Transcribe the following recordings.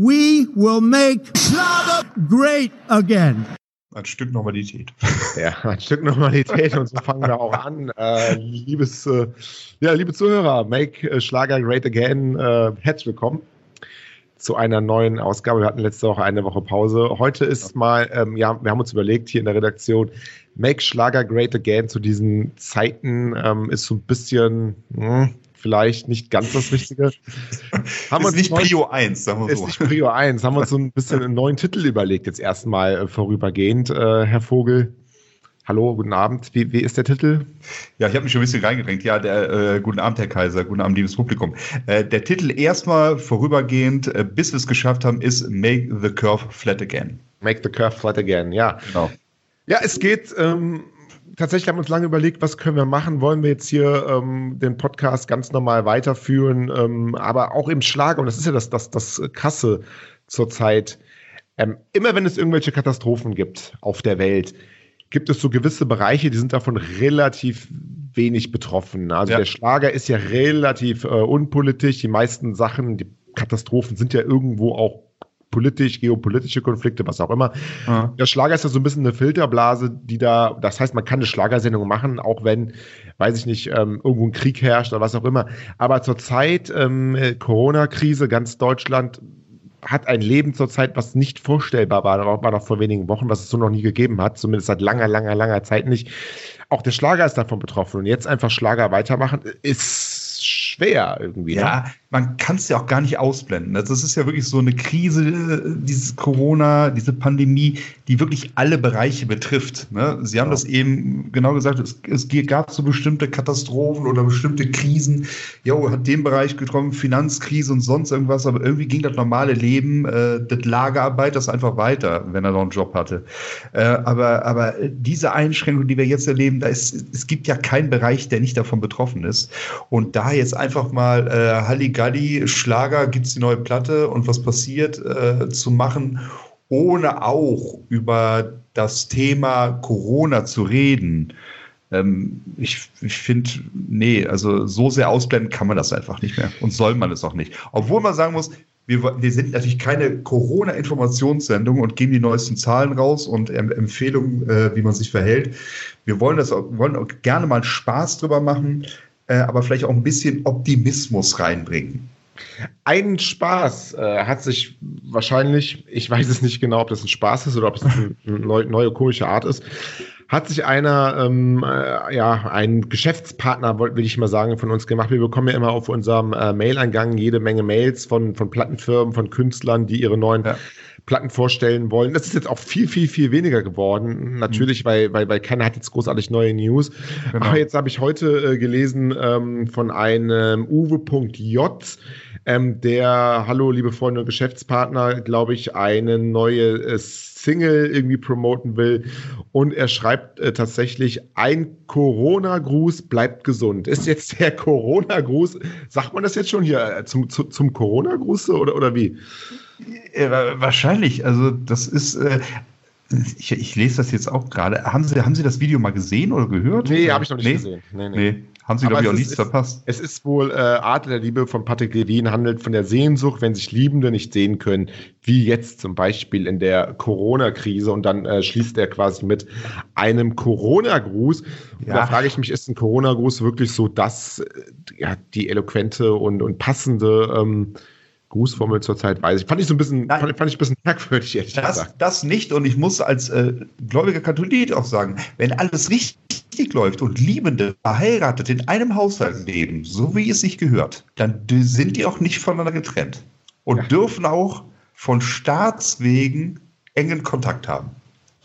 We will make Schlager great again. Ein Stück Normalität. Ja, ein Stück Normalität und so fangen wir auch an. Äh, liebes, äh, ja, liebe Zuhörer, Make äh, Schlager Great Again. Äh, herzlich willkommen zu einer neuen Ausgabe. Wir hatten letzte Woche eine Woche Pause. Heute ist mal, ähm, ja, wir haben uns überlegt hier in der Redaktion, Make Schlager Great Again zu diesen Zeiten ähm, ist so ein bisschen, mh, hm, vielleicht nicht ganz das Richtige. haben ist nicht Prio 1, sagen wir so. Ist nicht Prio 1. Haben wir uns so ein bisschen einen neuen Titel überlegt, jetzt erstmal äh, vorübergehend, äh, Herr Vogel. Hallo, guten Abend. Wie, wie ist der Titel? Ja, ich habe mich schon ein bisschen reingedrängt. Ja, der, äh, guten Abend, Herr Kaiser. Guten Abend, liebes Publikum. Äh, der Titel erstmal vorübergehend, äh, bis wir es geschafft haben, ist Make the Curve Flat Again. Make the Curve Flat Again, ja. Genau. Ja, es geht ähm, tatsächlich haben wir uns lange überlegt, was können wir machen? Wollen wir jetzt hier ähm, den Podcast ganz normal weiterführen? Ähm, aber auch im Schlag, und das ist ja das, das, das Krasse zurzeit, ähm, immer wenn es irgendwelche Katastrophen gibt auf der Welt, gibt es so gewisse Bereiche, die sind davon relativ wenig betroffen. Also ja. der Schlager ist ja relativ äh, unpolitisch. Die meisten Sachen, die Katastrophen sind ja irgendwo auch politisch, geopolitische Konflikte, was auch immer. Ja. Der Schlager ist ja so ein bisschen eine Filterblase, die da, das heißt, man kann eine Schlagersendung machen, auch wenn, weiß ich nicht, ähm, irgendwo ein Krieg herrscht oder was auch immer. Aber zurzeit, ähm, Corona-Krise, ganz Deutschland hat ein Leben zurzeit, was nicht vorstellbar war, war noch vor wenigen Wochen, was es so noch nie gegeben hat, zumindest seit langer, langer, langer Zeit nicht. Auch der Schlager ist davon betroffen. Und jetzt einfach Schlager weitermachen, ist schwer irgendwie. Ja, ne? man kann es ja auch gar nicht ausblenden. Also das ist ja wirklich so eine Krise, dieses Corona, diese Pandemie, die wirklich alle Bereiche betrifft. Ne? Sie haben ja. das eben genau gesagt, es, es, gab so bestimmte Katastrophen oder bestimmte Krisen. Jo, hat den Bereich getroffen, Finanzkrise und sonst irgendwas, aber irgendwie ging das normale Leben, äh, das Lagerarbeit, das einfach weiter, wenn er noch einen Job hatte. Äh, aber, aber diese Einschränkung, die wir jetzt erleben, da ist, es gibt ja keinen Bereich, der nicht davon betroffen ist. Und da jetzt einfach mal äh, Halligalli Schlager, gibt es die neue Platte und was passiert, äh, zu machen, ohne auch über das Thema Corona zu reden. Ähm, ich ich finde, nee, also so sehr ausblenden kann man das einfach nicht mehr und soll man es auch nicht. Obwohl man sagen muss, wir, wir sind natürlich keine Corona-Informationssendung und geben die neuesten Zahlen raus und Empfehlungen, äh, wie man sich verhält. Wir wollen das wollen auch gerne mal Spaß drüber machen äh, aber vielleicht auch ein bisschen Optimismus reinbringen. Ein Spaß äh, hat sich wahrscheinlich, ich weiß es nicht genau, ob das ein Spaß ist oder ob es eine neue, neue komische Art ist, hat sich einer, ähm, äh, ja, ein Geschäftspartner, will ich mal sagen, von uns gemacht. Wir bekommen ja immer auf unserem äh, Mail-Eingang jede Menge Mails von, von Plattenfirmen, von Künstlern, die ihre neuen ja. Platten vorstellen wollen. Das ist jetzt auch viel, viel, viel weniger geworden. Natürlich, mhm. weil, weil, weil keiner hat jetzt großartig neue News. Genau. Aber jetzt habe ich heute äh, gelesen ähm, von einem Uwe.j, ähm, der, hallo liebe Freunde und Geschäftspartner, glaube ich, eine neue äh, Single irgendwie promoten will. Und er schreibt äh, tatsächlich, ein Corona-Gruß bleibt gesund. Ist jetzt der Corona-Gruß, sagt man das jetzt schon hier, äh, zum, zu, zum Corona-Gruß oder, oder wie? Äh, wahrscheinlich. Also das ist. Äh, ich, ich, lese das jetzt auch gerade. Haben Sie, haben Sie das Video mal gesehen oder gehört? Nee, habe ich noch nicht nee? gesehen. Nee, nee. nee. Haben Sie, glaube ich, auch nichts ist, verpasst. Es ist wohl äh, Art der Liebe von Patrick Levin, handelt von der Sehnsucht, wenn sich Liebende nicht sehen können, wie jetzt zum Beispiel in der Corona-Krise. Und dann äh, schließt er quasi mit einem Corona-Gruß. Ja. Da frage ich mich, ist ein Corona-Gruß wirklich so das, äh, ja, die eloquente und, und passende ähm, Grußformel zurzeit weiß ich. Fand ich so ein bisschen, fand, fand, ich ein bisschen merkwürdig, ehrlich das, gesagt. Das nicht. Und ich muss als äh, gläubiger Katholik auch sagen, wenn alles richtig läuft und Liebende verheiratet in einem Haushalt leben, so wie es sich gehört, dann sind die auch nicht voneinander getrennt. Und ja. dürfen auch von Staatswegen engen Kontakt haben.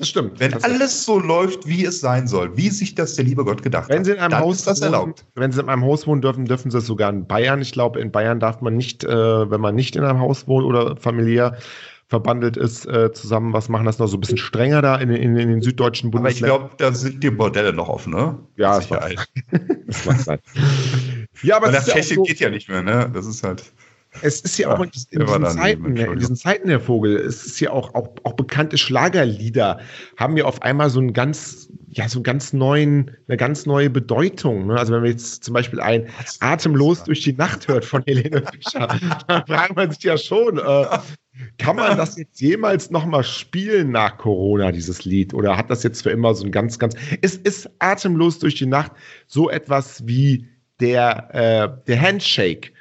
Das stimmt. Wenn das alles so läuft, wie es sein soll, wie sich das der liebe Gott gedacht wenn sie in einem hat, Haus das erlaubt. Wenn sie in einem Haus wohnen dürfen, dürfen sie es sogar in Bayern. Ich glaube, in Bayern darf man nicht, äh, wenn man nicht in einem Haus wohnt oder familiär verbandelt ist, äh, zusammen was machen. Das ist noch so ein bisschen strenger da in, in, in den süddeutschen Bundesländern. Aber ich glaube, da sind die Bordelle noch offen, ne? Ja, das, das mag sein. ja, aber das Tschechien so, geht ja nicht mehr, ne? Das ist halt. Es ist ja, ja auch in, in diesen, Zeiten, in diesen Zeiten, Herr Vogel, es ist ja auch, auch, auch bekannte Schlagerlieder haben ja auf einmal so einen ganz, ja, so einen ganz neuen, eine ganz neue Bedeutung. Ne? Also wenn man jetzt zum Beispiel ein Atemlos durch die Nacht hört von Helene Fischer, dann fragt man sich ja schon, äh, Kann man das jetzt jemals nochmal spielen nach Corona, dieses Lied? Oder hat das jetzt für immer so ein ganz, ganz. Ist, ist atemlos durch die Nacht so etwas wie der, äh, der Handshake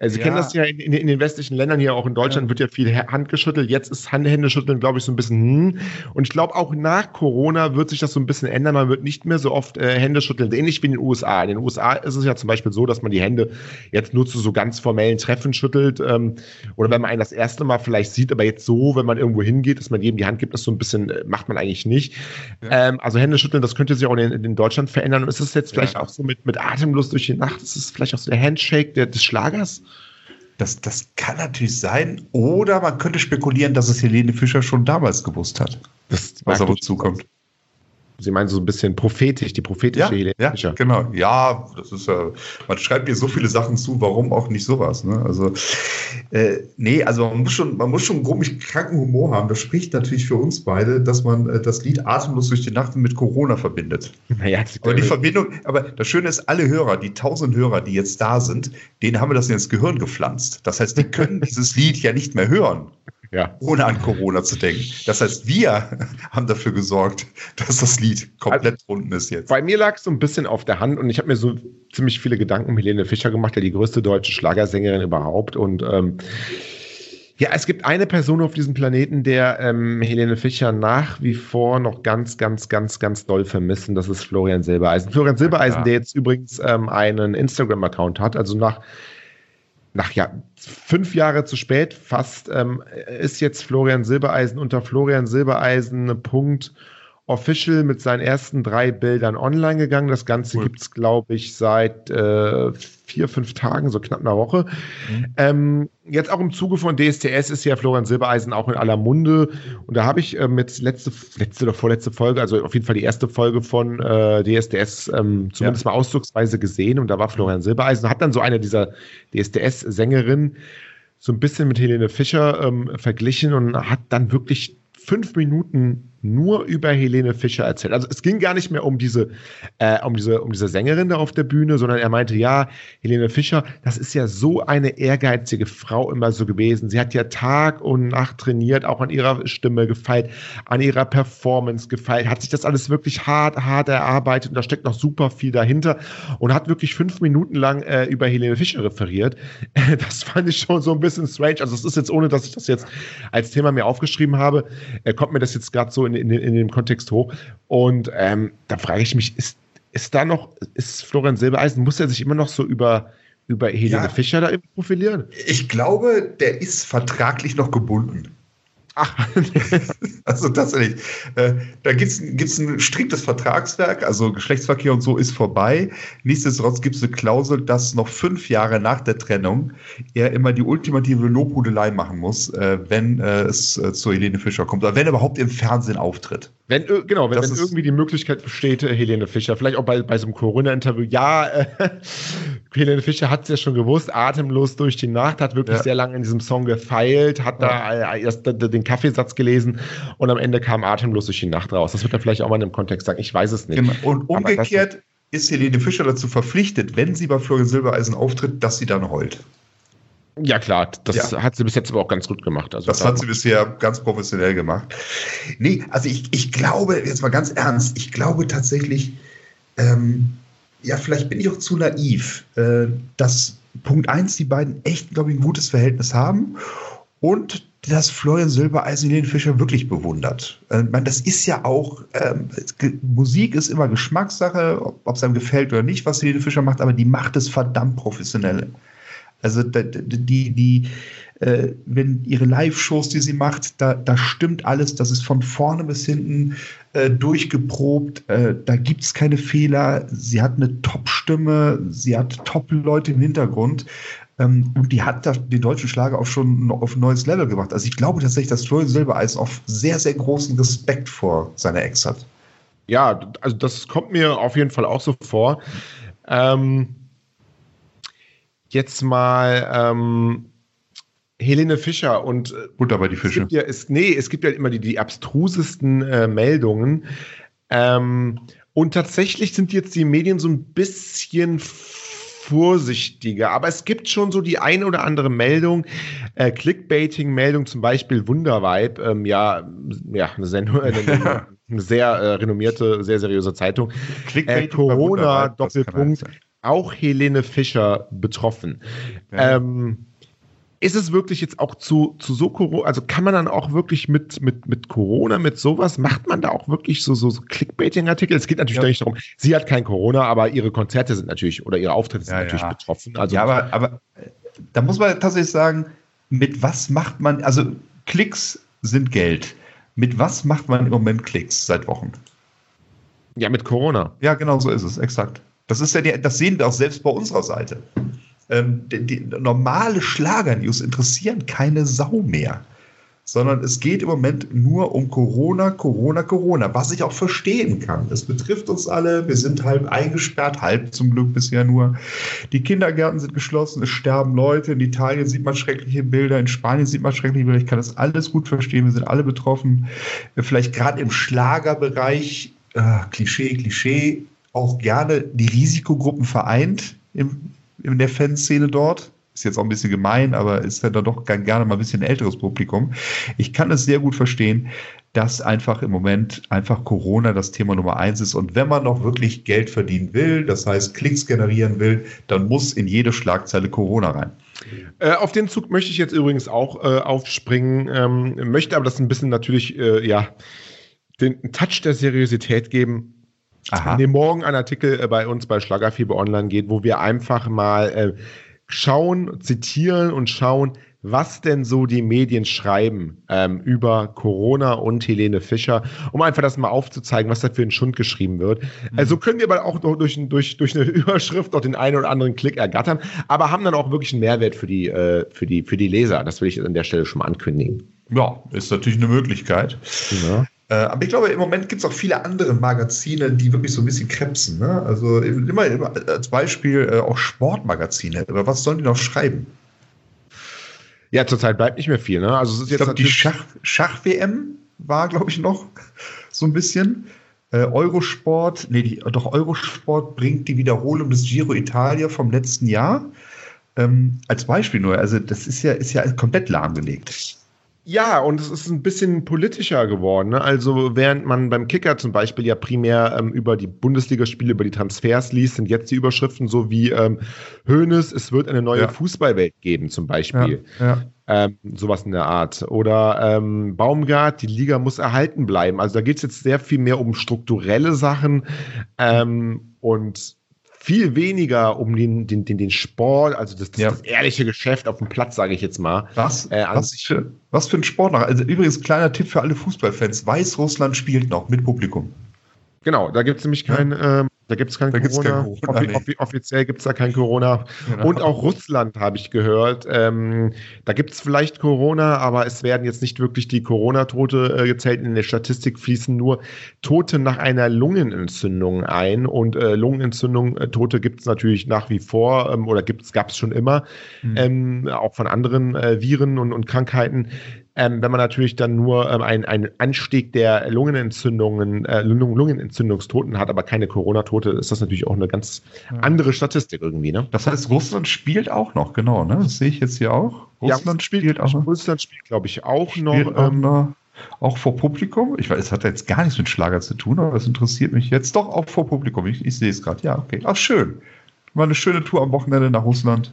also Sie ja. kennen das ja in, in, in, den westlichen Ländern, hier auch in Deutschland ja. wird ja viel Hand geschüttelt. Jetzt ist Händeschütteln, glaube ich, so ein bisschen hm. Und ich glaube, auch nach Corona wird sich das so ein bisschen ändern. Man wird nicht mehr so oft äh, Hände schütteln, ähnlich wie in den USA. In den USA ist es ja zum Beispiel so, dass man die Hände jetzt nur zu so ganz formellen Treffen schüttelt. Ähm, oder wenn man einen das erste Mal vielleicht sieht, aber jetzt so, wenn man irgendwo hingeht, dass man jedem die Hand gibt, das so ein bisschen äh, macht man eigentlich nicht. Ja. Ähm, also Hände schütteln, das könnte sich auch in, in Deutschland verändern. Und ist es jetzt vielleicht auch so mit, mit Atemlust durch die Nacht? Ist es vielleicht auch so der Handshake der, des Schlagers? Das, das kann natürlich sein. Oder man könnte spekulieren, dass es Helene Fischer schon damals gewusst hat, das was auf uns zukommt. Sie meinen so ein bisschen prophetisch, die prophetische ja, Helene. Genau, ja, das ist ja, man schreibt mir so viele Sachen zu, warum auch nicht sowas. Ne? Also, äh, nee, also man muss schon, man muss schon einen komisch kranken Humor haben. Das spricht natürlich für uns beide, dass man äh, das Lied Atemlos durch die Nacht mit Corona verbindet. Naja, aber die Verbindung, aber das Schöne ist, alle Hörer, die tausend Hörer, die jetzt da sind, denen haben wir das ins Gehirn gepflanzt. Das heißt, die können dieses Lied ja nicht mehr hören ja. ohne an Corona zu denken. Das heißt, wir haben dafür gesorgt, dass das Lied komplett also, unten ist jetzt. Bei mir lag es so ein bisschen auf der Hand und ich habe mir so ziemlich viele Gedanken um Helene Fischer gemacht, ja die größte deutsche Schlagersängerin überhaupt und ähm, ja, es gibt eine Person auf diesem Planeten, der ähm, Helene Fischer nach wie vor noch ganz, ganz, ganz, ganz doll vermissen. Das ist Florian Silbereisen. Florian Silbereisen, ja, der jetzt übrigens ähm, einen Instagram-Account hat. Also nach nach ja, fünf Jahre zu spät fast, ähm, ist jetzt Florian Silbereisen unter Florian Silbereisen Punkt official mit seinen ersten drei Bildern online gegangen. Das Ganze cool. gibt es, glaube ich, seit äh, vier, fünf Tagen, so knapp einer Woche. Mhm. Ähm, jetzt auch im Zuge von DSTS ist ja Florian Silbereisen auch in aller Munde. Und da habe ich äh, mit letzte, letzte oder vorletzte Folge, also auf jeden Fall die erste Folge von äh, DSDS ähm, zumindest ja. mal ausdrucksweise gesehen. Und da war Florian Silbereisen, hat dann so eine dieser DSDS-Sängerinnen so ein bisschen mit Helene Fischer ähm, verglichen und hat dann wirklich fünf Minuten nur über Helene Fischer erzählt. Also es ging gar nicht mehr um diese, äh, um diese, um diese Sängerin da auf der Bühne, sondern er meinte, ja, Helene Fischer, das ist ja so eine ehrgeizige Frau immer so gewesen. Sie hat ja Tag und Nacht trainiert, auch an ihrer Stimme gefeilt, an ihrer Performance gefeilt, hat sich das alles wirklich hart, hart erarbeitet und da steckt noch super viel dahinter und hat wirklich fünf Minuten lang äh, über Helene Fischer referiert. das fand ich schon so ein bisschen strange. Also es ist jetzt, ohne dass ich das jetzt als Thema mir aufgeschrieben habe, äh, kommt mir das jetzt gerade so in, in, in dem Kontext hoch. Und ähm, da frage ich mich, ist, ist da noch, ist Florian Silbereisen, muss er sich immer noch so über, über Helene ja, Fischer da profilieren? Ich glaube, der ist vertraglich noch gebunden. Ach, also tatsächlich. Äh, da gibt es ein striktes Vertragswerk, also Geschlechtsverkehr und so ist vorbei. Nichtsdestotrotz gibt es eine Klausel, dass noch fünf Jahre nach der Trennung er immer die ultimative Lobhudelei machen muss, äh, wenn äh, es äh, zu Helene Fischer kommt, oder wenn er überhaupt im Fernsehen auftritt. Wenn, genau, wenn, wenn irgendwie die Möglichkeit besteht, äh, Helene Fischer, vielleicht auch bei, bei so einem Corona-Interview, ja, äh, Helene Fischer hat es ja schon gewusst, atemlos durch die Nacht, hat wirklich ja. sehr lange in diesem Song gefeilt, hat da erst den Kaffeesatz gelesen und am Ende kam atemlos durch die Nacht raus. Das wird er vielleicht auch mal in einem Kontext sagen. Ich weiß es nicht. Genau. Und umgekehrt ist Helene Fischer dazu verpflichtet, wenn sie bei Florian Silbereisen auftritt, dass sie dann heult. Ja, klar, das ja. hat sie bis jetzt aber auch ganz gut gemacht. Also das hat sie bisher ganz professionell gemacht. Nee, also ich, ich glaube, jetzt mal ganz ernst, ich glaube tatsächlich, ähm, ja, vielleicht bin ich auch zu naiv, äh, dass Punkt eins die beiden echt, glaube ich, ein gutes Verhältnis haben und dass Florian Silbereisen den Fischer wirklich bewundert. Äh, man, das ist ja auch, ähm, Musik ist immer Geschmackssache, ob es einem gefällt oder nicht, was Helene Fischer macht, aber die macht es verdammt professionell. Also die, die, äh, wenn ihre Live-Shows, die sie macht, da, da stimmt alles, das ist von vorne bis hinten äh, durchgeprobt, äh, da gibt es keine Fehler, sie hat eine Top-Stimme, sie hat Top-Leute im Hintergrund. Ähm, und die hat den deutschen Schlager auch schon auf ein neues Level gebracht. Also ich glaube tatsächlich, dass Florian Silbereisen auf sehr, sehr großen Respekt vor seiner Ex hat. Ja, also das kommt mir auf jeden Fall auch so vor. Ähm, jetzt mal ähm, Helene Fischer und äh, Butter bei die Fische. Es gibt ja, es, nee, es gibt ja immer die, die abstrusesten äh, Meldungen. Ähm, und tatsächlich sind jetzt die Medien so ein bisschen vorsichtiger. Aber es gibt schon so die eine oder andere Meldung, äh, Clickbaiting-Meldung, zum Beispiel Wundervibe, ähm, ja, ja, eine, Sendung, eine, eine sehr äh, renommierte, sehr seriöse Zeitung. Äh, Corona, Doppelpunkt, auch Helene Fischer betroffen. Okay. Ähm, ist es wirklich jetzt auch zu, zu so Corona, also kann man dann auch wirklich mit, mit, mit Corona, mit sowas, macht man da auch wirklich so, so, so Clickbaiting-Artikel? Es geht natürlich ja. nicht darum, sie hat kein Corona, aber ihre Konzerte sind natürlich oder ihre Auftritte sind ja, natürlich ja. betroffen. Also, ja, aber, aber da muss man tatsächlich sagen, mit was macht man, also Klicks sind Geld. Mit was macht man im Moment Klicks seit Wochen? Ja, mit Corona. Ja, genau so ist es, exakt. Das ist ja die, das sehen wir auch selbst bei unserer Seite. Ähm, die, die normale Schlager-News interessieren keine Sau mehr sondern es geht im Moment nur um Corona, Corona, Corona, was ich auch verstehen kann. Es betrifft uns alle, wir sind halb eingesperrt, halb zum Glück bisher nur. Die Kindergärten sind geschlossen, es sterben Leute, in Italien sieht man schreckliche Bilder, in Spanien sieht man schreckliche Bilder, ich kann das alles gut verstehen, wir sind alle betroffen. Vielleicht gerade im Schlagerbereich, äh, Klischee, Klischee, auch gerne die Risikogruppen vereint im, in der Fanszene dort ist jetzt auch ein bisschen gemein, aber ist ja dann doch gerne mal ein bisschen älteres Publikum. Ich kann es sehr gut verstehen, dass einfach im Moment einfach Corona das Thema Nummer eins ist. Und wenn man noch wirklich Geld verdienen will, das heißt Klicks generieren will, dann muss in jede Schlagzeile Corona rein. Äh, auf den Zug möchte ich jetzt übrigens auch äh, aufspringen, ähm, möchte aber das ein bisschen natürlich, äh, ja, den Touch der Seriosität geben. Aha. In dem morgen ein Artikel äh, bei uns bei Schlagerfieber Online geht, wo wir einfach mal äh, schauen, zitieren und schauen, was denn so die Medien schreiben ähm, über Corona und Helene Fischer, um einfach das mal aufzuzeigen, was da für ein Schund geschrieben wird. Mhm. Also können wir aber auch durch, durch, durch eine Überschrift auch den einen oder anderen Klick ergattern, aber haben dann auch wirklich einen Mehrwert für die, äh, für die, für die Leser. Das will ich an der Stelle schon mal ankündigen. Ja, ist natürlich eine Möglichkeit. Ja. Äh, aber ich glaube, im Moment gibt es auch viele andere Magazine, die wirklich so ein bisschen krebsen. Ne? Also immer, immer als Beispiel äh, auch Sportmagazine. Aber was sollen die noch schreiben? Ja, zurzeit bleibt nicht mehr viel. Ne? Also es ist jetzt ich glaub, die Schach, Schach-WM war, glaube ich, noch so ein bisschen. Äh, Eurosport, nee, die, doch Eurosport bringt die Wiederholung des Giro Italia vom letzten Jahr. Ähm, als Beispiel nur, also das ist ja, ist ja komplett lahmgelegt. Ja, und es ist ein bisschen politischer geworden. Ne? Also während man beim Kicker zum Beispiel ja primär ähm, über die Bundesligaspiele, über die Transfers liest, sind jetzt die Überschriften so wie ähm, Hoeneß, es wird eine neue ja. Fußballwelt geben zum Beispiel. Ja, ja. Ähm, sowas in der Art. Oder ähm, Baumgart, die Liga muss erhalten bleiben. Also da geht es jetzt sehr viel mehr um strukturelle Sachen ähm, und viel weniger um den, den, den, den Sport, also das, das, ja. das ehrliche Geschäft auf dem Platz, sage ich jetzt mal. Was, äh, was, für, was für ein Sport noch? Also übrigens, kleiner Tipp für alle Fußballfans: Weißrussland spielt noch mit Publikum. Genau, da gibt es nämlich kein, ja. ähm, da gibt es kein, Corona. Kein Corona Offi offi offiziell gibt es da kein Corona. Genau. Und auch Russland habe ich gehört. Ähm, da gibt es vielleicht Corona, aber es werden jetzt nicht wirklich die Corona-Tote äh, gezählt. In der Statistik fließen nur Tote nach einer Lungenentzündung ein. Und äh, Lungenentzündung, äh, Tote gibt es natürlich nach wie vor ähm, oder gab es schon immer, mhm. ähm, auch von anderen äh, Viren und, und Krankheiten. Ähm, wenn man natürlich dann nur ähm, einen Anstieg der Lungenentzündungen, äh, Lungenentzündungstoten hat, aber keine Corona-Tote, ist das natürlich auch eine ganz andere Statistik irgendwie. Ne? Das heißt, Russland spielt auch noch, genau. Ne? Das sehe ich jetzt hier auch. Russland ja, spielt, spielt auch noch. Russland spielt, glaube ich, auch noch. Ähm, auch, auch vor Publikum. Ich weiß, es hat jetzt gar nichts mit Schlager zu tun, aber es interessiert mich jetzt doch auch vor Publikum. Ich, ich sehe es gerade. Ja, okay. Ach, schön. War eine schöne Tour am Wochenende nach Russland.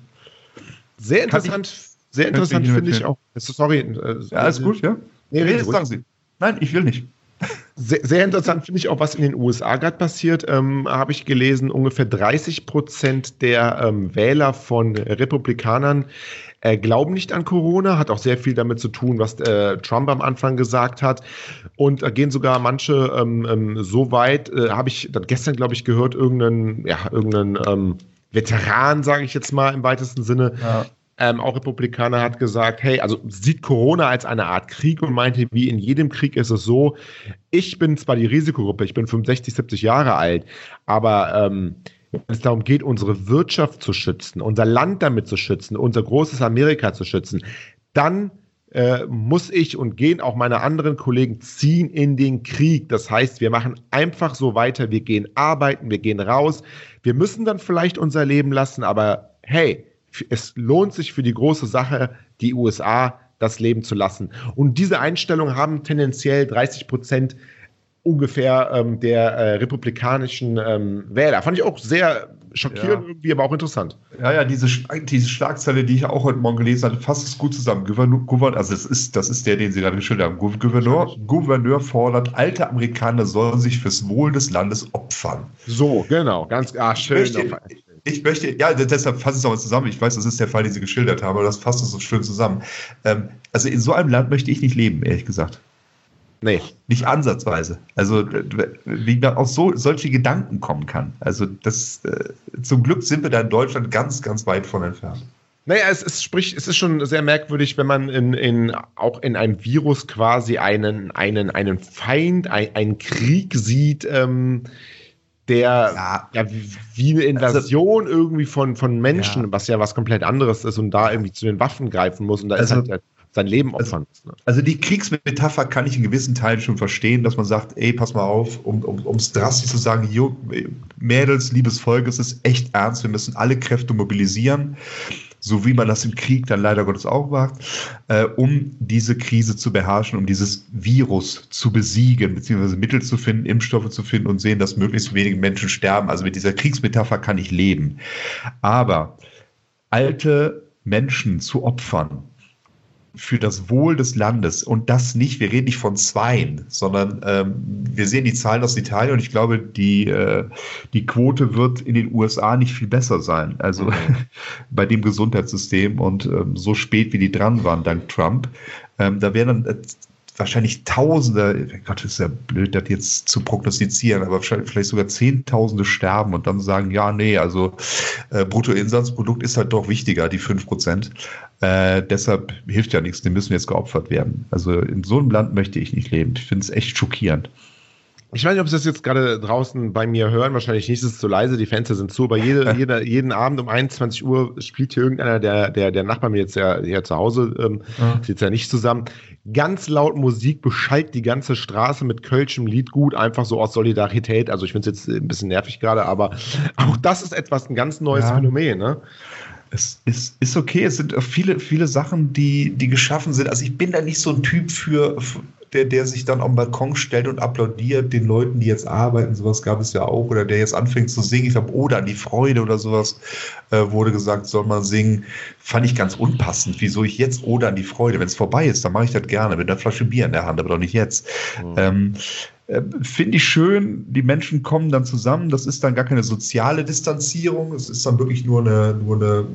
Sehr interessant sehr interessant finde ich auch. Sorry. Äh, ja, alles gut, ja? Nee, nee sagen Sie. Nein, ich will nicht. Sehr, sehr interessant finde ich auch, was in den USA gerade passiert. Ähm, Habe ich gelesen, ungefähr 30 Prozent der ähm, Wähler von Republikanern äh, glauben nicht an Corona. Hat auch sehr viel damit zu tun, was äh, Trump am Anfang gesagt hat. Und da gehen sogar manche ähm, ähm so weit, äh, habe ich gestern, glaube ich, gehört, irgendeinen, ja, irgendeinen ähm, Veteran, sage ich jetzt mal im weitesten Sinne, ja ähm, auch Republikaner hat gesagt, hey, also sieht Corona als eine Art Krieg und meinte, wie in jedem Krieg ist es so, ich bin zwar die Risikogruppe, ich bin 65, 70 Jahre alt, aber ähm, wenn es darum geht, unsere Wirtschaft zu schützen, unser Land damit zu schützen, unser großes Amerika zu schützen, dann äh, muss ich und gehen auch meine anderen Kollegen ziehen in den Krieg. Das heißt, wir machen einfach so weiter, wir gehen arbeiten, wir gehen raus. Wir müssen dann vielleicht unser Leben lassen, aber hey, es lohnt sich für die große Sache, die USA das Leben zu lassen. Und diese Einstellung haben tendenziell 30 Prozent ungefähr ähm, der äh, republikanischen ähm, Wähler. Fand ich auch sehr schockierend ja. irgendwie, aber auch interessant. Ja, ja, diese, diese Schlagzeile, die ich auch heute Morgen gelesen habe, fasst es gut zusammen. Gouverneur, also das ist, das ist der, den Sie gerade geschildert haben. Gouverneur, Gouverneur fordert, alte Amerikaner sollen sich fürs Wohl des Landes opfern. So, genau, ganz ah, schön. Ich möchte, ich möchte, ja, deshalb fasse ich es mal zusammen. Ich weiß, das ist der Fall, den Sie geschildert haben, aber das fasst es so schön zusammen. Ähm, also in so einem Land möchte ich nicht leben, ehrlich gesagt. Nee. Nicht ansatzweise. Also, wie man auf so, solche Gedanken kommen kann. Also, das, äh, zum Glück sind wir da in Deutschland ganz, ganz weit von entfernt. Naja, es ist, sprich, es ist schon sehr merkwürdig, wenn man in, in, auch in einem Virus quasi einen, einen, einen Feind, ein, einen Krieg sieht, ähm, der ja, ja wie eine Invasion also, irgendwie von, von Menschen, ja. was ja was komplett anderes ist und da irgendwie zu den Waffen greifen muss. Und da also, ist halt sein Leben also, opfern muss. Ne? Also die Kriegsmetapher kann ich in gewissen Teilen schon verstehen, dass man sagt, ey, pass mal auf, um es um, drastisch zu sagen, jo, Mädels, liebes Volk, es ist echt ernst, wir müssen alle Kräfte mobilisieren, so wie man das im Krieg dann leider Gottes auch macht, äh, um diese Krise zu beherrschen, um dieses Virus zu besiegen, beziehungsweise Mittel zu finden, Impfstoffe zu finden und sehen, dass möglichst wenige Menschen sterben. Also mit dieser Kriegsmetapher kann ich leben. Aber alte Menschen zu opfern, für das Wohl des Landes und das nicht, wir reden nicht von Zweien, sondern ähm, wir sehen die Zahlen aus Italien und ich glaube, die, äh, die Quote wird in den USA nicht viel besser sein. Also mhm. bei dem Gesundheitssystem und ähm, so spät, wie die dran waren, dank Trump, ähm, da wären dann äh, wahrscheinlich Tausende, Gott, ist ja blöd, das jetzt zu prognostizieren, aber vielleicht sogar Zehntausende sterben und dann sagen, ja, nee, also äh, Bruttoinlandsprodukt ist halt doch wichtiger, die fünf Prozent. Äh, deshalb hilft ja nichts, die müssen jetzt geopfert werden. Also in so einem Land möchte ich nicht leben. Ich finde es echt schockierend. Ich weiß nicht, ob Sie das jetzt gerade draußen bei mir hören. Wahrscheinlich nicht, es ist zu leise, die Fenster sind zu. Aber jede, jede, jeden Abend um 21 Uhr spielt hier irgendeiner der, der, der Nachbarn mir jetzt ja hier zu Hause, ähm, ja. sitzt ja nicht zusammen. Ganz laut Musik beschallt die ganze Straße mit Kölschem Lied gut, einfach so aus Solidarität. Also ich finde es jetzt ein bisschen nervig gerade, aber auch das ist etwas, ein ganz neues ja. Phänomen. Ne? es ist, ist okay. Es sind viele, viele Sachen, die, die geschaffen sind. Also ich bin da nicht so ein Typ für, der, der sich dann am Balkon stellt und applaudiert den Leuten, die jetzt arbeiten. Sowas gab es ja auch. Oder der jetzt anfängt zu singen. Ich glaube, Oder an die Freude oder sowas äh, wurde gesagt, soll man singen. Fand ich ganz unpassend. Wieso ich jetzt Oder an die Freude? Wenn es vorbei ist, dann mache ich das gerne mit einer Flasche Bier in der Hand, aber doch nicht jetzt. Mhm. Ähm, äh, Finde ich schön, die Menschen kommen dann zusammen. Das ist dann gar keine soziale Distanzierung. Es ist dann wirklich nur eine, nur eine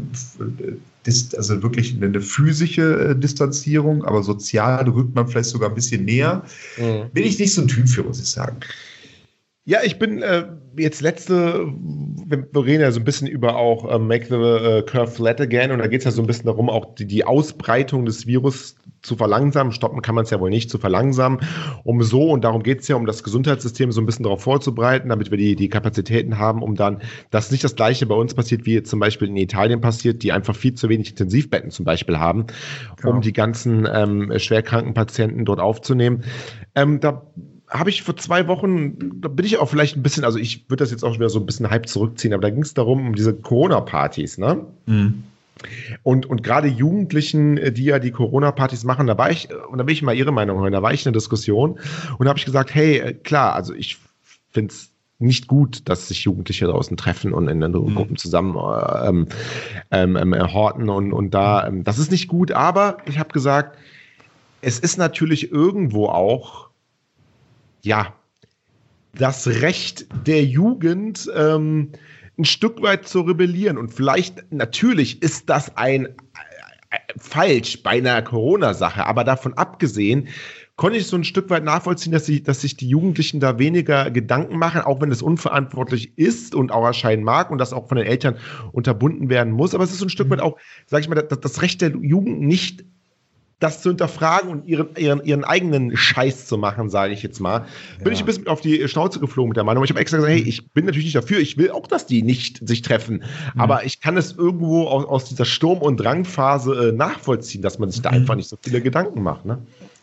also wirklich eine physische äh, Distanzierung, aber sozial rückt man vielleicht sogar ein bisschen näher. Mhm. Bin ich nicht so ein Typ für, muss ich sagen. Ja, ich bin äh, jetzt letzte, wir, reden ja so ein bisschen über auch äh, Make the uh, Curve Flat Again und da geht es ja so ein bisschen darum, auch die, die Ausbreitung des Virus zu verlangsamen. Stoppen kann man es ja wohl nicht, zu verlangsamen. Um so, und darum geht es ja, um das Gesundheitssystem so ein bisschen darauf vorzubereiten, damit wir die, die Kapazitäten haben, um dann, dass nicht das Gleiche bei uns passiert, wie zum Beispiel in Italien passiert, die einfach viel zu wenig Intensivbetten zum Beispiel haben, genau. um die ganzen ähm, schwerkranken Patienten dort aufzunehmen. Ähm, da habe ich vor zwei Wochen, da bin ich auch vielleicht ein bisschen, also ich würde das jetzt auch wieder so ein bisschen Hype zurückziehen, aber da ging es darum, um diese Corona-Partys, ne? Mhm. Und, und gerade Jugendlichen, äh, die ja die Corona-Partys machen, da war ich, und da will ich mal Ihre Meinung hören, da war ich in der Diskussion und da habe ich gesagt, hey, äh, klar, also ich finde es nicht gut, dass sich Jugendliche draußen treffen und in anderen mhm. Gruppen zusammen äh, ähm, ähm, ähm, horten und, und da, ähm, das ist nicht gut, aber ich habe gesagt, es ist natürlich irgendwo auch, ja, das Recht der Jugend, ähm, ein Stück weit zu rebellieren. Und vielleicht, natürlich ist das ein äh, falsch bei einer Corona-Sache, aber davon abgesehen, konnte ich so ein Stück weit nachvollziehen, dass, sie, dass sich die Jugendlichen da weniger Gedanken machen, auch wenn es unverantwortlich ist und auch erscheinen mag und das auch von den Eltern unterbunden werden muss. Aber es ist so ein Stück weit auch, sage ich mal, das, das Recht der Jugend nicht das zu hinterfragen und ihren, ihren, ihren eigenen Scheiß zu machen, sage ich jetzt mal, bin ja. ich ein bisschen auf die Schnauze geflogen mit der Meinung. Ich habe extra gesagt, hey, ich bin natürlich nicht dafür, ich will auch, dass die nicht sich treffen. Mhm. Aber ich kann es irgendwo aus, aus dieser Sturm- und Drangphase äh, nachvollziehen, dass man sich da mhm. einfach nicht so viele Gedanken macht. Ne?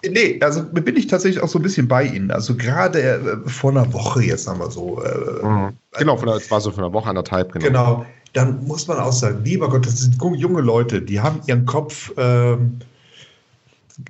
Nee, also bin ich tatsächlich auch so ein bisschen bei Ihnen. Also gerade äh, vor einer Woche jetzt haben wir so. Äh, mhm. Genau, es war so vor einer Woche, anderthalb, genau. Genau, dann muss man auch sagen, lieber Gott, das sind junge Leute, die haben ihren Kopf. Ähm,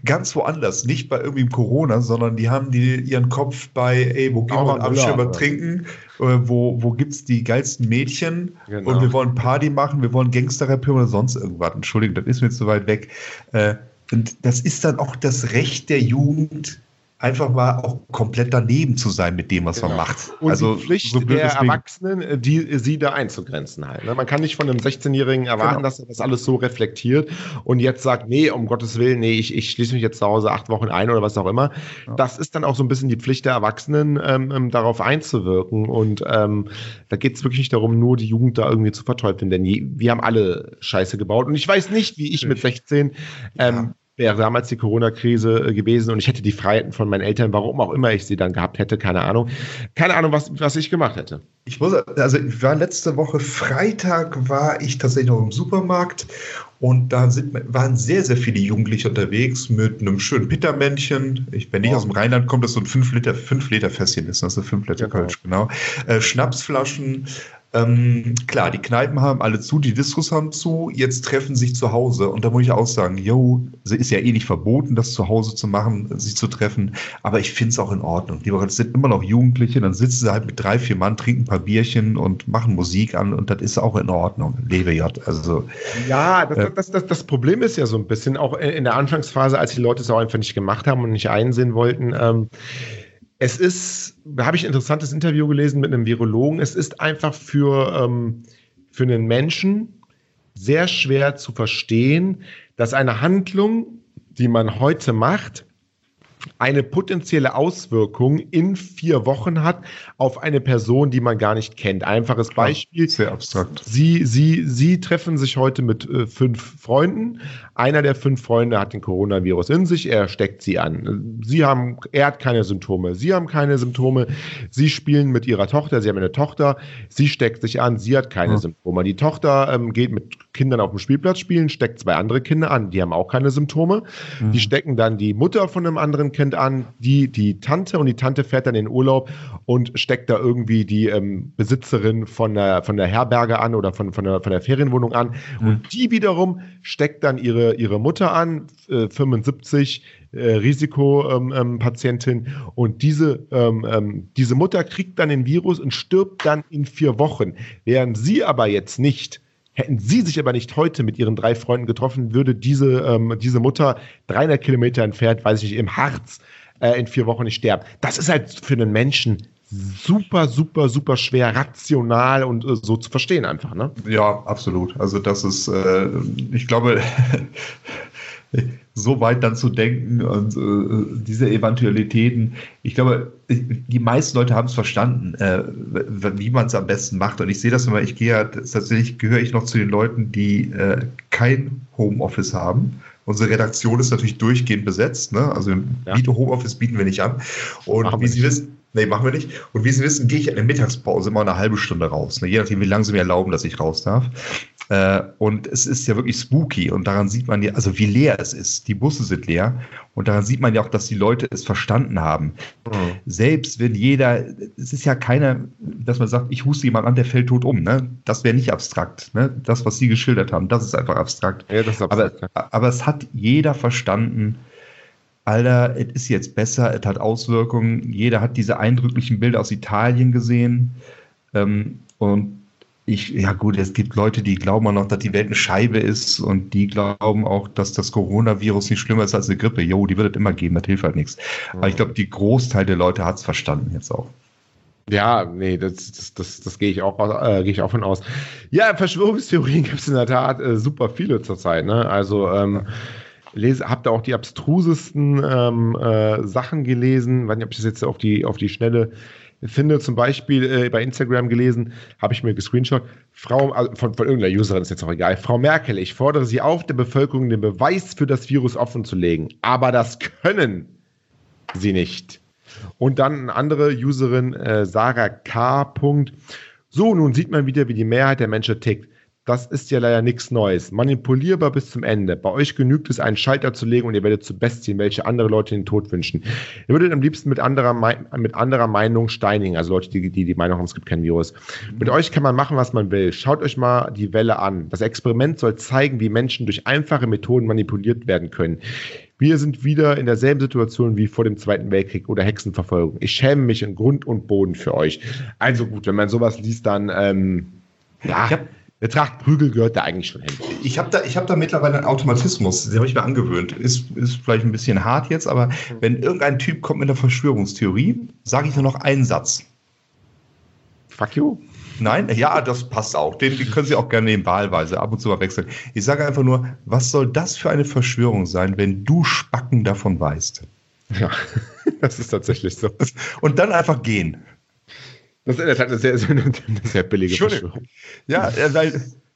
ganz woanders, nicht bei irgendwie Corona, sondern die haben die, ihren Kopf bei, ey, wo gehen wir abends trinken, äh, wo, wo gibt es die geilsten Mädchen genau. und wir wollen Party machen, wir wollen Gangster-Rap oder sonst irgendwas. Entschuldigung, das ist mir zu weit weg. Äh, und das ist dann auch das Recht der Jugend, einfach mal auch komplett daneben zu sein mit dem, was genau. man macht. Und also die Pflicht so der Erwachsenen, äh, die sie da einzugrenzen halt. Ne? Man kann nicht von einem 16-Jährigen erwarten, genau. dass er das alles so reflektiert und jetzt sagt, nee, um Gottes Willen, nee, ich, ich schließe mich jetzt zu Hause acht Wochen ein oder was auch immer. Ja. Das ist dann auch so ein bisschen die Pflicht der Erwachsenen, ähm, ähm darauf einzuwirken. Und ähm, da geht es wirklich nicht darum, nur die Jugend da irgendwie zu verteufeln, denn je, wir haben alle Scheiße gebaut. Und ich weiß nicht, wie ich mit 16 ähm, ja wäre damals die Corona-Krise äh, gewesen und ich hätte die Freiheiten von meinen Eltern, warum auch immer ich sie dann gehabt hätte, keine Ahnung. Keine Ahnung, was, was ich gemacht hätte. Ich muss, also ich war letzte Woche Freitag, war ich tatsächlich noch im Supermarkt und da sind, waren sehr, sehr viele Jugendliche unterwegs mit einem schönen Pittermännchen. Ich, wenn nicht oh. aus dem Rheinland kommt, das so ein 5 Liter, 5 Liter Fässchen ist, das ist 5 Liter genau. Kölsch, genau. Äh, Schnapsflaschen, ähm, klar, die Kneipen haben alle zu, die Diskos haben zu, jetzt treffen sich zu Hause. Und da muss ich auch sagen, yo, ist ja eh nicht verboten, das zu Hause zu machen, sich zu treffen. Aber ich finde es auch in Ordnung. Es sind immer noch Jugendliche, dann sitzen sie halt mit drei, vier Mann, trinken ein paar Bierchen und machen Musik an und das ist auch in Ordnung. Lebe J. Also, ja, das, äh, das, das, das, Problem ist ja so ein bisschen, auch in der Anfangsphase, als die Leute es auch einfach nicht gemacht haben und nicht einsehen wollten, ähm, es ist, da habe ich ein interessantes Interview gelesen mit einem Virologen. Es ist einfach für, ähm, für einen Menschen sehr schwer zu verstehen, dass eine Handlung, die man heute macht, eine potenzielle Auswirkung in vier Wochen hat auf eine Person, die man gar nicht kennt. Einfaches Klar, Beispiel. Sehr abstrakt. Sie, Sie, Sie treffen sich heute mit äh, fünf Freunden. Einer der fünf Freunde hat den Coronavirus in sich. Er steckt Sie an. Sie haben, er hat keine Symptome. Sie haben keine Symptome. Sie spielen mit Ihrer Tochter. Sie haben eine Tochter. Sie steckt sich an. Sie hat keine ja. Symptome. Die Tochter ähm, geht mit Kindern auf dem Spielplatz spielen, steckt zwei andere Kinder an. Die haben auch keine Symptome. Mhm. Die stecken dann die Mutter von einem anderen Kind an, die, die Tante und die Tante fährt dann in den Urlaub und steckt da irgendwie die ähm, Besitzerin von der, von der Herberge an oder von, von, der, von der Ferienwohnung an. Mhm. Und die wiederum steckt dann ihre, ihre Mutter an, äh, 75, äh, Risikopatientin. Ähm, ähm, und diese, ähm, ähm, diese Mutter kriegt dann den Virus und stirbt dann in vier Wochen. Während sie aber jetzt nicht Hätten sie sich aber nicht heute mit ihren drei Freunden getroffen, würde diese, ähm, diese Mutter 300 Kilometer entfernt, weiß ich nicht, im Harz äh, in vier Wochen nicht sterben. Das ist halt für einen Menschen super, super, super schwer rational und äh, so zu verstehen einfach, ne? Ja, absolut. Also das ist, äh, ich glaube, so weit dann zu denken und äh, diese Eventualitäten. Ich glaube, die meisten Leute haben es verstanden, äh, wie man es am besten macht. Und ich sehe das immer, ich gehe ja, tatsächlich gehöre ich noch zu den Leuten, die äh, kein Homeoffice haben. Unsere Redaktion ist natürlich durchgehend besetzt. Ne? Also ja. Homeoffice bieten wir nicht an. Und wie Sie wissen, Nee, machen wir nicht. Und wie Sie wissen, gehe ich in der Mittagspause immer eine halbe Stunde raus. Ne? Je nachdem, wie lange Sie mir erlauben, dass ich raus darf. Äh, und es ist ja wirklich spooky. Und daran sieht man ja, also wie leer es ist. Die Busse sind leer. Und daran sieht man ja auch, dass die Leute es verstanden haben. Mhm. Selbst wenn jeder, es ist ja keiner, dass man sagt, ich huste jemand an, der fällt tot um. Ne? Das wäre nicht abstrakt. Ne? Das, was Sie geschildert haben, das ist einfach abstrakt. Ja, das ist abstrakt. Aber, aber es hat jeder verstanden, Alter, es ist jetzt besser, es hat Auswirkungen. Jeder hat diese eindrücklichen Bilder aus Italien gesehen. Ähm, und ich, ja gut, es gibt Leute, die glauben auch noch, dass die Welt eine Scheibe ist und die glauben auch, dass das Coronavirus nicht schlimmer ist als eine Grippe. Jo, die wird es immer geben, das hilft halt nichts. Aber ich glaube, die Großteil der Leute hat es verstanden jetzt auch. Ja, nee, das, das, das, das gehe ich auch, äh, gehe ich auch von aus. Ja, Verschwörungstheorien gibt es in der Tat äh, super viele zurzeit. Ne? Also ähm, lese, habt ihr auch die abstrusesten ähm, äh, Sachen gelesen. Ich weiß nicht, ob ich das jetzt auf die, auf die Schnelle finde zum Beispiel äh, bei Instagram gelesen, habe ich mir gescreenshot, Frau, also von, von irgendeiner Userin ist jetzt auch egal, Frau Merkel, ich fordere Sie auf, der Bevölkerung den Beweis für das Virus offen zu legen. Aber das können Sie nicht. Und dann eine andere Userin, äh, Sarah K. So, nun sieht man wieder, wie die Mehrheit der Menschen tickt. Das ist ja leider nichts Neues. Manipulierbar bis zum Ende. Bei euch genügt es, einen Schalter zu legen und ihr werdet zu Bestien, welche andere Leute den Tod wünschen. Ihr würdet am liebsten mit anderer, mit anderer Meinung steinigen, also Leute, die, die die Meinung haben, es gibt kein Virus. Mit euch kann man machen, was man will. Schaut euch mal die Welle an. Das Experiment soll zeigen, wie Menschen durch einfache Methoden manipuliert werden können. Wir sind wieder in derselben Situation wie vor dem Zweiten Weltkrieg oder Hexenverfolgung. Ich schäme mich in Grund und Boden für euch. Also gut, wenn man sowas liest, dann ähm, ja. Der Tracht Prügel gehört da eigentlich schon hin. Ich habe da, hab da mittlerweile einen Automatismus, den habe ich mir angewöhnt. Ist, ist vielleicht ein bisschen hart jetzt, aber wenn irgendein Typ kommt mit einer Verschwörungstheorie, sage ich nur noch einen Satz. Fuck you. Nein, ja, das passt auch. Den, den können Sie auch gerne nehmen, wahlweise, ab und zu mal wechseln. Ich sage einfach nur, was soll das für eine Verschwörung sein, wenn du Spacken davon weißt? Ja, das ist tatsächlich so. Und dann einfach gehen. Das ist in der Tat eine sehr, eine sehr billige Verschwörung. Ja.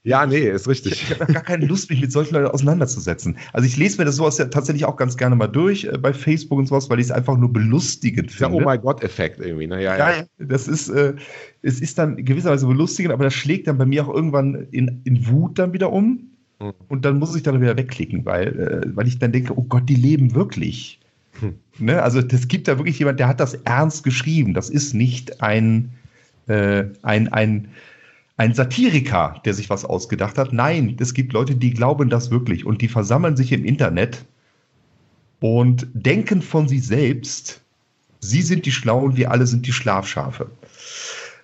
Ja, nee, ist richtig. Ich, habe gar keine Lust, mich mit solchen Leuten auseinanderzusetzen. Also ich lese mir das sowas ja tatsächlich auch ganz gerne mal durch äh, bei Facebook und sowas, weil ich es einfach nur belustigend finde. Der Oh mein Gott-Effekt irgendwie, ne? Ja, ja. ja, das ist, äh, es ist dann gewisserweise belustigend, aber das schlägt dann bei mir auch irgendwann in, in Wut dann wieder um. Hm. Und dann muss ich dann wieder wegklicken, weil, äh, weil ich dann denke, oh Gott, die leben wirklich. Hm. Ne? Also es gibt da wirklich jemand, der hat das ernst geschrieben. Das ist nicht ein äh, ein, ein, ein Satiriker, der sich was ausgedacht hat. Nein, es gibt Leute, die glauben das wirklich und die versammeln sich im Internet und denken von sich selbst, sie sind die Schlauen, wir alle sind die Schlafschafe.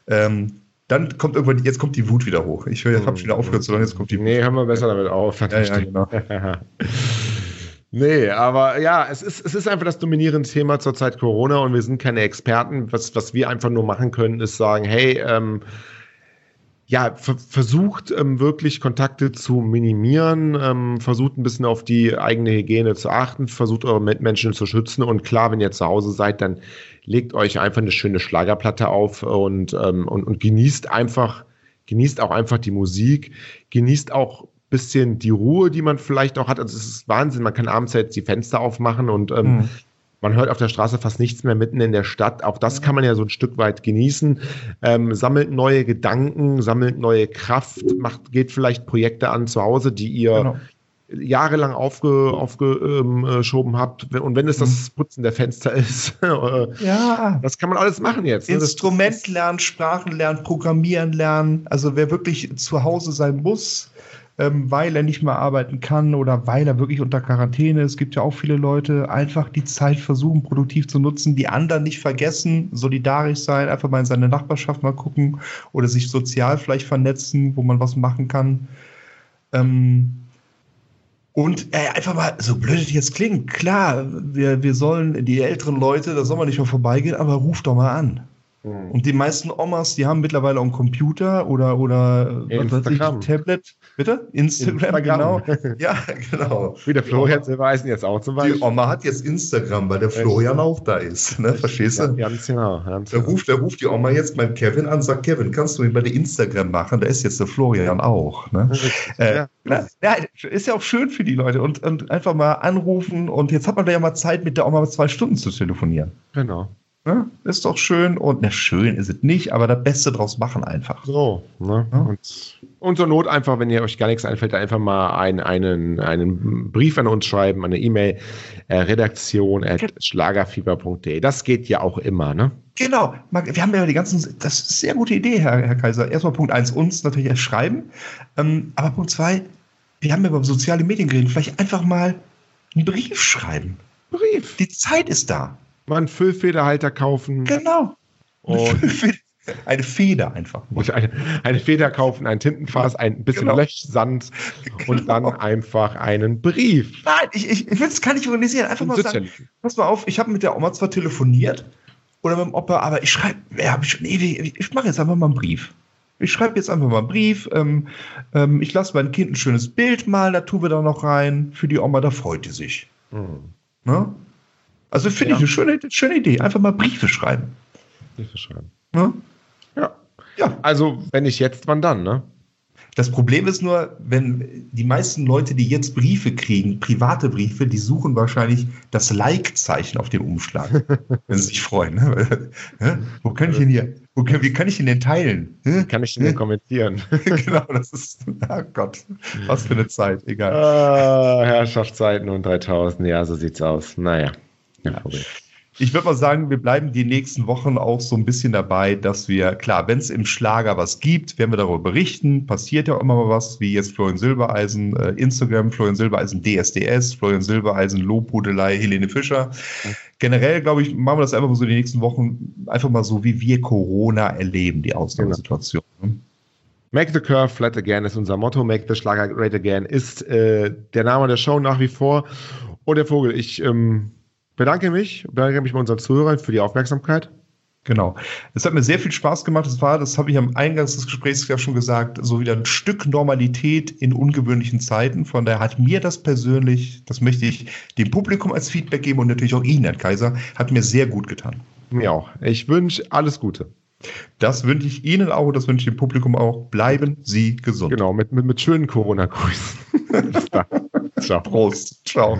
Ähm, dann kommt irgendwann, jetzt kommt die Wut wieder hoch. Ich höre, jetzt habe schon wieder aufgehört, sondern jetzt kommt die Wut. Nee, hören wir besser damit auf. Ja, ja, genau. Nee, aber ja, es ist, es ist einfach das dominierende Thema zurzeit Corona und wir sind keine Experten. Was, was wir einfach nur machen können, ist sagen, hey, ähm, ja, versucht ähm, wirklich Kontakte zu minimieren, ähm, versucht ein bisschen auf die eigene Hygiene zu achten, versucht eure Mitmenschen zu schützen und klar, wenn ihr zu Hause seid, dann legt euch einfach eine schöne Schlagerplatte auf und, ähm, und, und genießt einfach, genießt auch einfach die Musik, genießt auch bisschen die Ruhe, die man vielleicht auch hat. Also es ist Wahnsinn, man kann abends jetzt die Fenster aufmachen und ähm, mhm. man hört auf der Straße fast nichts mehr mitten in der Stadt. Auch das kann man ja so ein Stück weit genießen. Ähm, sammelt neue Gedanken, sammelt neue Kraft, macht, geht vielleicht Projekte an zu Hause, die ihr genau. jahrelang aufge, aufgeschoben ähm, habt. Und wenn es das mhm. Putzen der Fenster ist, äh, ja. das kann man alles machen jetzt. Ne? Instrument lernen, Sprachen lernen, Programmieren lernen. Also wer wirklich zu Hause sein muss, ähm, weil er nicht mehr arbeiten kann oder weil er wirklich unter Quarantäne ist. Es gibt ja auch viele Leute, einfach die Zeit versuchen, produktiv zu nutzen, die anderen nicht vergessen, solidarisch sein, einfach mal in seine Nachbarschaft mal gucken oder sich sozial vielleicht vernetzen, wo man was machen kann. Ähm, und äh, einfach mal, so blöd es jetzt klingt, klar, wir, wir sollen, die älteren Leute, da soll man nicht mehr vorbeigehen, aber ruf doch mal an. Mhm. Und die meisten Omas, die haben mittlerweile auch einen Computer oder, oder Instagram. Ich, Tablet. Bitte? Instagram, Instagram, genau. Ja, genau. Wie der Florian Silbereisen jetzt auch zum Beispiel. Die Oma hat jetzt Instagram, weil der Florian auch da ist. Ne? Verstehst du? Ja, ganz genau. Ganz da, ruft, da ruft die Oma jetzt beim Kevin an, sagt, Kevin, kannst du mich bei der Instagram machen? Da ist jetzt der Florian auch. Ne? Äh, ja. Na, ja, ist ja auch schön für die Leute und, und einfach mal anrufen und jetzt hat man da ja mal Zeit, mit der Oma zwei Stunden zu telefonieren. Genau. Ne? Ist doch schön und ne, schön ist es nicht, aber das Beste draus machen einfach. So, ne? Ja? Und, und zur Not einfach, wenn ihr euch gar nichts einfällt, einfach mal ein, einen, einen Brief an uns schreiben, eine E-Mail, äh, redaktion at schlagerfieber.de. Das geht ja auch immer, ne? Genau. Wir haben ja die ganzen, das ist eine sehr gute Idee, Herr, Herr Kaiser. Erstmal Punkt eins uns natürlich erst schreiben. Ähm, aber Punkt zwei wir haben ja über soziale Medien geredet. Vielleicht einfach mal einen Brief schreiben. Brief. Die Zeit ist da mal einen Füllfederhalter kaufen. Genau. Und eine Feder einfach. Eine, eine, Feder kaufen, ein Tintenfass, ein bisschen genau. Löschsand genau. und dann einfach einen Brief. Nein, ich, ich, ich will es gar nicht organisieren. Einfach mal sagen, pass mal auf, ich habe mit der Oma zwar telefoniert oder mit dem Opa, aber ich schreibe, ja, hab ich schon ewig, ich mache jetzt einfach mal einen Brief. Ich schreibe jetzt einfach mal einen Brief. Ähm, ähm, ich lasse mein Kind ein schönes Bild malen, da tun wir da noch rein. Für die Oma, da freut die sich. Mhm. Ne? Also finde ja. ich eine schöne, schöne Idee. Einfach mal Briefe schreiben. Briefe schreiben. Ja? ja. Ja. Also, wenn nicht jetzt, wann dann, ne? Das Problem ist nur, wenn die meisten Leute, die jetzt Briefe kriegen, private Briefe, die suchen wahrscheinlich das Like-Zeichen auf dem Umschlag, wenn sie sich freuen. Ne? Wo kann ich ihn hier, wo kann, wie kann ich ihn denn teilen? Kann ich ihn denn kommentieren? genau, das ist, oh Gott, was für eine Zeit, egal. Ah, Herrschaftszeiten und 3000, ja, so sieht's aus. Naja, ja. Ich würde mal sagen, wir bleiben die nächsten Wochen auch so ein bisschen dabei, dass wir, klar, wenn es im Schlager was gibt, werden wir darüber berichten. Passiert ja immer mal was, wie jetzt Florian Silbereisen, äh, Instagram, Florian Silbereisen DSDS, Florian Silbereisen Lobhudelei, Helene Fischer. Generell, glaube ich, machen wir das einfach mal so die nächsten Wochen, einfach mal so, wie wir Corona erleben, die Ausnahmesituation. Genau. Make the Curve Flat Again ist unser Motto. Make the Schlager Great Again ist äh, der Name der Show nach wie vor. Und der Vogel, ich ähm, bedanke mich, bedanke mich bei unseren Zuhörern für die Aufmerksamkeit. Genau. Es hat mir sehr viel Spaß gemacht. Es war, das habe ich am Eingang des Gesprächs ja schon gesagt, so wieder ein Stück Normalität in ungewöhnlichen Zeiten. Von daher hat mir das persönlich, das möchte ich dem Publikum als Feedback geben und natürlich auch Ihnen, Herr Kaiser, hat mir sehr gut getan. Mir auch. Ich wünsche alles Gute. Das wünsche ich Ihnen auch, das wünsche ich dem Publikum auch. Bleiben Sie gesund. Genau, mit, mit, mit schönen Corona-Grüßen. Ciao. Prost. Ciao.